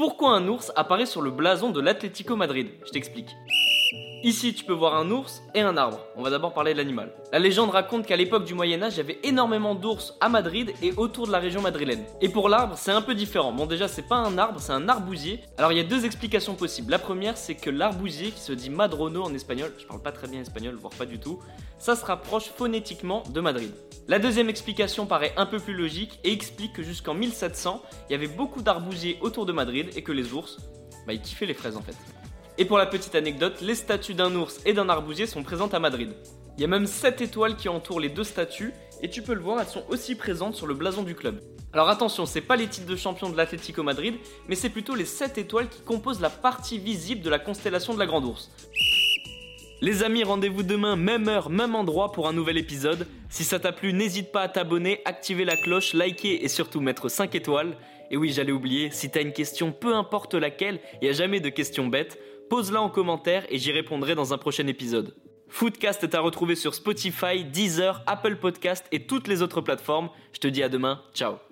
Pourquoi un ours apparaît sur le blason de l'Atlético Madrid? Je t'explique. Ici, tu peux voir un ours et un arbre. On va d'abord parler de l'animal. La légende raconte qu'à l'époque du Moyen Âge, il y avait énormément d'ours à Madrid et autour de la région madrilène. Et pour l'arbre, c'est un peu différent. Bon déjà, c'est pas un arbre, c'est un arbousier. Alors il y a deux explications possibles. La première, c'est que l'arbousier, qui se dit madrono en espagnol, je parle pas très bien espagnol, voire pas du tout, ça se rapproche phonétiquement de Madrid. La deuxième explication paraît un peu plus logique et explique que jusqu'en 1700, il y avait beaucoup d'arbousiers autour de Madrid et que les ours, bah ils kiffaient les fraises en fait. Et pour la petite anecdote, les statues d'un ours et d'un arbousier sont présentes à Madrid. Il y a même 7 étoiles qui entourent les deux statues, et tu peux le voir, elles sont aussi présentes sur le blason du club. Alors attention, c'est pas les titres de champion de l'Atlético Madrid, mais c'est plutôt les 7 étoiles qui composent la partie visible de la constellation de la Grande Ourse. Les amis, rendez-vous demain, même heure, même endroit pour un nouvel épisode. Si ça t'a plu, n'hésite pas à t'abonner, activer la cloche, liker et surtout mettre 5 étoiles. Et oui, j'allais oublier, si t'as une question, peu importe laquelle, il n'y a jamais de questions bêtes, pose-la en commentaire et j'y répondrai dans un prochain épisode. Foodcast est à retrouver sur Spotify, Deezer, Apple Podcast et toutes les autres plateformes. Je te dis à demain, ciao